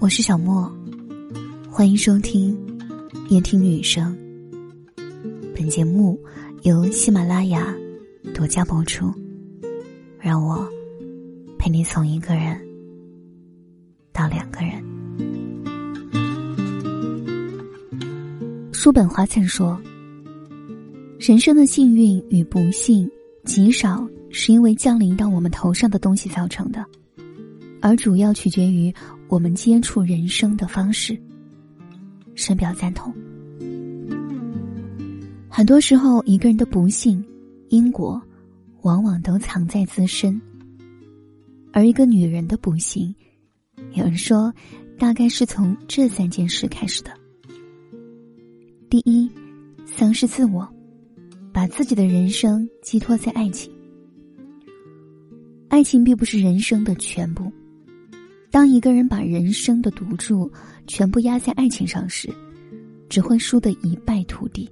我是小莫，欢迎收听夜听女生。本节目由喜马拉雅独家播出。让我陪你从一个人到两个人。叔本华曾说：“人生的幸运与不幸，极少是因为降临到我们头上的东西造成的。”而主要取决于我们接触人生的方式。深表赞同。很多时候，一个人的不幸因果，往往都藏在自身。而一个女人的不幸，有人说，大概是从这三件事开始的。第一，丧失自我，把自己的人生寄托在爱情。爱情并不是人生的全部。当一个人把人生的赌注全部压在爱情上时，只会输得一败涂地。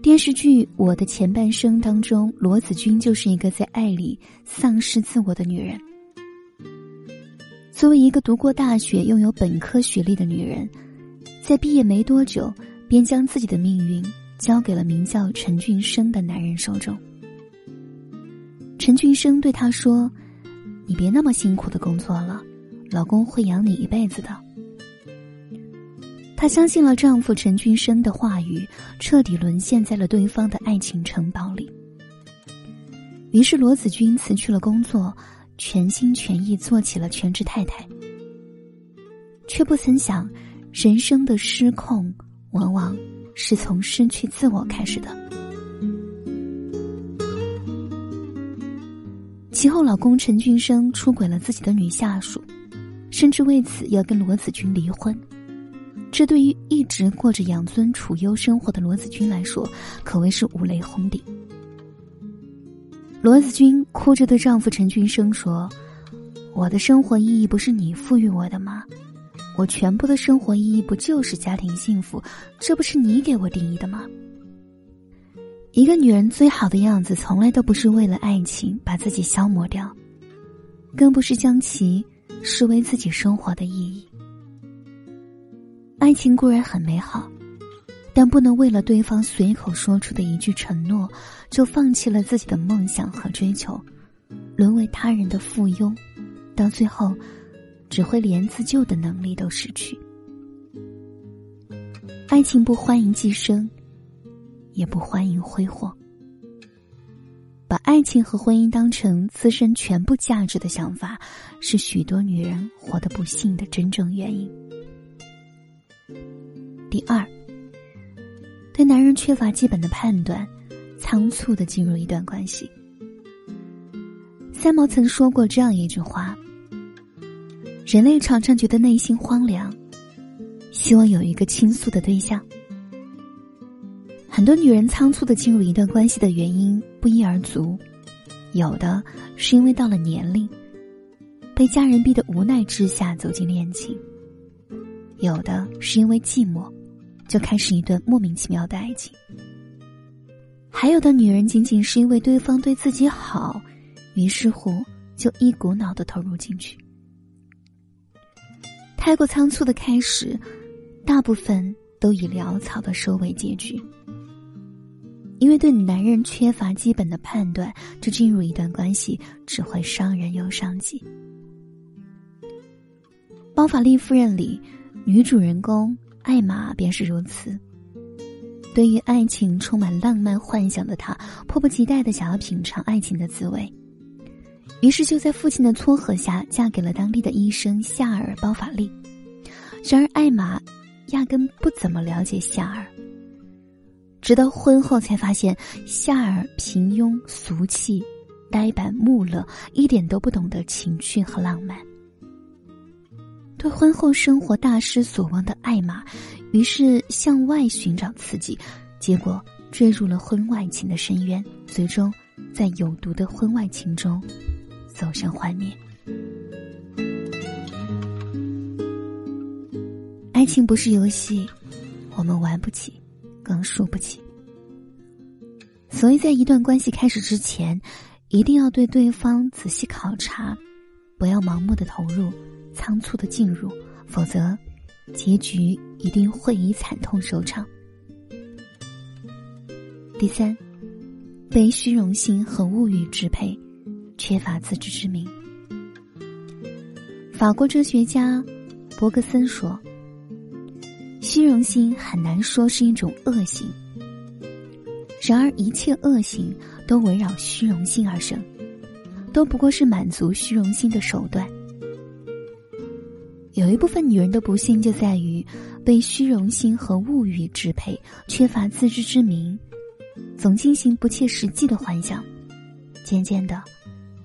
电视剧《我的前半生》当中，罗子君就是一个在爱里丧失自我的女人。作为一个读过大学、拥有本科学历的女人，在毕业没多久，便将自己的命运交给了名叫陈俊生的男人手中。陈俊生对她说。你别那么辛苦的工作了，老公会养你一辈子的。她相信了丈夫陈俊生的话语，彻底沦陷在了对方的爱情城堡里。于是罗子君辞去了工作，全心全意做起了全职太太。却不曾想，人生的失控，往往是从失去自我开始的。其后，老公陈俊生出轨了自己的女下属，甚至为此要跟罗子君离婚。这对于一直过着养尊处优生活的罗子君来说，可谓是五雷轰顶。罗子君哭着对丈夫陈俊生说：“我的生活意义不是你赋予我的吗？我全部的生活意义不就是家庭幸福？这不是你给我定义的吗？”一个女人最好的样子，从来都不是为了爱情把自己消磨掉，更不是将其视为自己生活的意义。爱情固然很美好，但不能为了对方随口说出的一句承诺，就放弃了自己的梦想和追求，沦为他人的附庸，到最后，只会连自救的能力都失去。爱情不欢迎寄生。也不欢迎挥霍。把爱情和婚姻当成自身全部价值的想法，是许多女人活得不幸的真正原因。第二，对男人缺乏基本的判断，仓促的进入一段关系。三毛曾说过这样一句话：人类常常觉得内心荒凉，希望有一个倾诉的对象。很多女人仓促的进入一段关系的原因不一而足，有的是因为到了年龄，被家人逼得无奈之下走进恋情；有的是因为寂寞，就开始一段莫名其妙的爱情；还有的女人仅仅是因为对方对自己好，于是乎就一股脑的投入进去。太过仓促的开始，大部分都以潦草的收尾结局。因为对男人缺乏基本的判断，就进入一段关系，只会伤人又伤己。《包法利夫人》里，女主人公艾玛便是如此。对于爱情充满浪漫幻想的她，迫不及待的想要品尝爱情的滋味，于是就在父亲的撮合下，嫁给了当地的医生夏尔·包法利。然而，艾玛压根不怎么了解夏尔。直到婚后才发现，夏尔平庸俗气、呆板木讷，一点都不懂得情趣和浪漫。对婚后生活大失所望的艾玛，于是向外寻找刺激，结果坠入了婚外情的深渊，最终在有毒的婚外情中走向幻灭。爱情不是游戏，我们玩不起。更输不起，所以在一段关系开始之前，一定要对对方仔细考察，不要盲目的投入，仓促的进入，否则，结局一定会以惨痛收场。第三，被虚荣心和物欲支配，缺乏自知之明。法国哲学家伯格森说：“虚荣心很难说是一种恶行，然而一切恶行都围绕虚荣心而生，都不过是满足虚荣心的手段。”有一部分女人的不幸就在于被虚荣心和物欲支配，缺乏自知之明，总进行不切实际的幻想，渐渐的，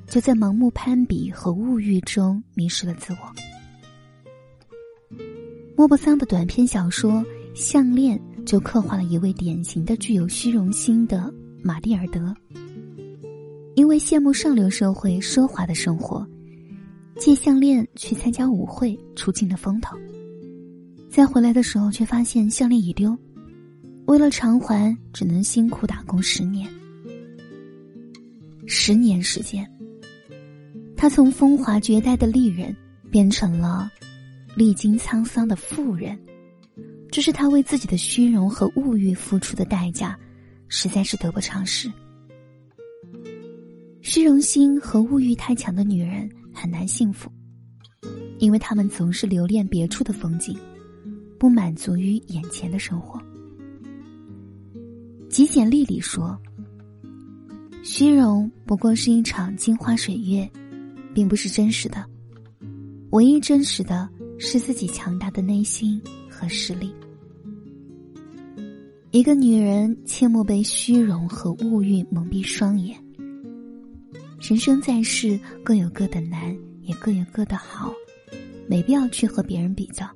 就在盲目攀比和物欲中迷失了自我。莫泊桑的短篇小说《项链》就刻画了一位典型的具有虚荣心的玛蒂尔德，因为羡慕上流社会奢华的生活。借项链去参加舞会，出尽了风头。再回来的时候，却发现项链已丢。为了偿还，只能辛苦打工十年。十年时间，他从风华绝代的丽人变成了历经沧桑的妇人。这是他为自己的虚荣和物欲付出的代价，实在是得不偿失。虚荣心和物欲太强的女人。很难幸福，因为他们总是留恋别处的风景，不满足于眼前的生活。极简丽里说：“虚荣不过是一场镜花水月，并不是真实的。唯一真实的是自己强大的内心和实力。”一个女人切莫被虚荣和物欲蒙蔽双眼。人生在世，各有各的难，也各有各的好，没必要去和别人比较。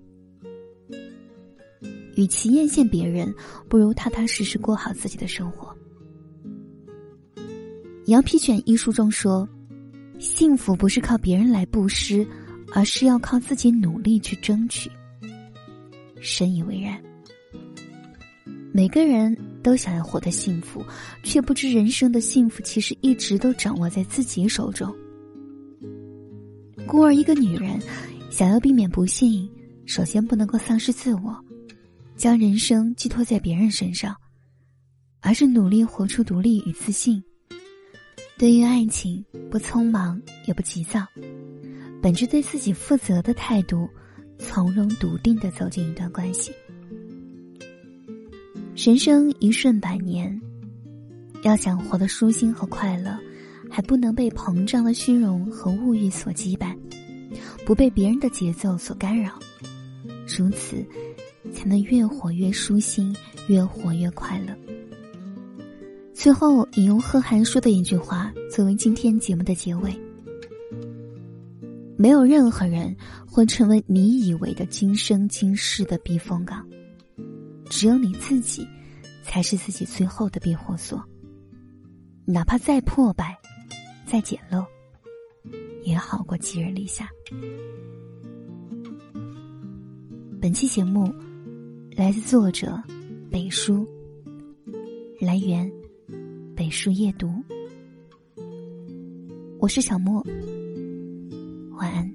与其艳羡别人，不如踏踏实实过好自己的生活。羊皮卷一书中说：“幸福不是靠别人来布施，而是要靠自己努力去争取。”深以为然。每个人。都想要活得幸福，却不知人生的幸福其实一直都掌握在自己手中。孤儿一个女人，想要避免不幸，首先不能够丧失自我，将人生寄托在别人身上，而是努力活出独立与自信。对于爱情，不匆忙也不急躁，本着对自己负责的态度，从容笃定的走进一段关系。人生一瞬百年，要想活得舒心和快乐，还不能被膨胀的虚荣和物欲所羁绊，不被别人的节奏所干扰，如此，才能越活越舒心，越活越快乐。最后，引用贺涵说的一句话作为今天节目的结尾：没有任何人会成为你以为的今生今世的避风港。只有你自己，才是自己最后的避火所。哪怕再破败，再简陋，也好过寄人篱下。本期节目来自作者北书，来源北书夜读。我是小莫，晚安。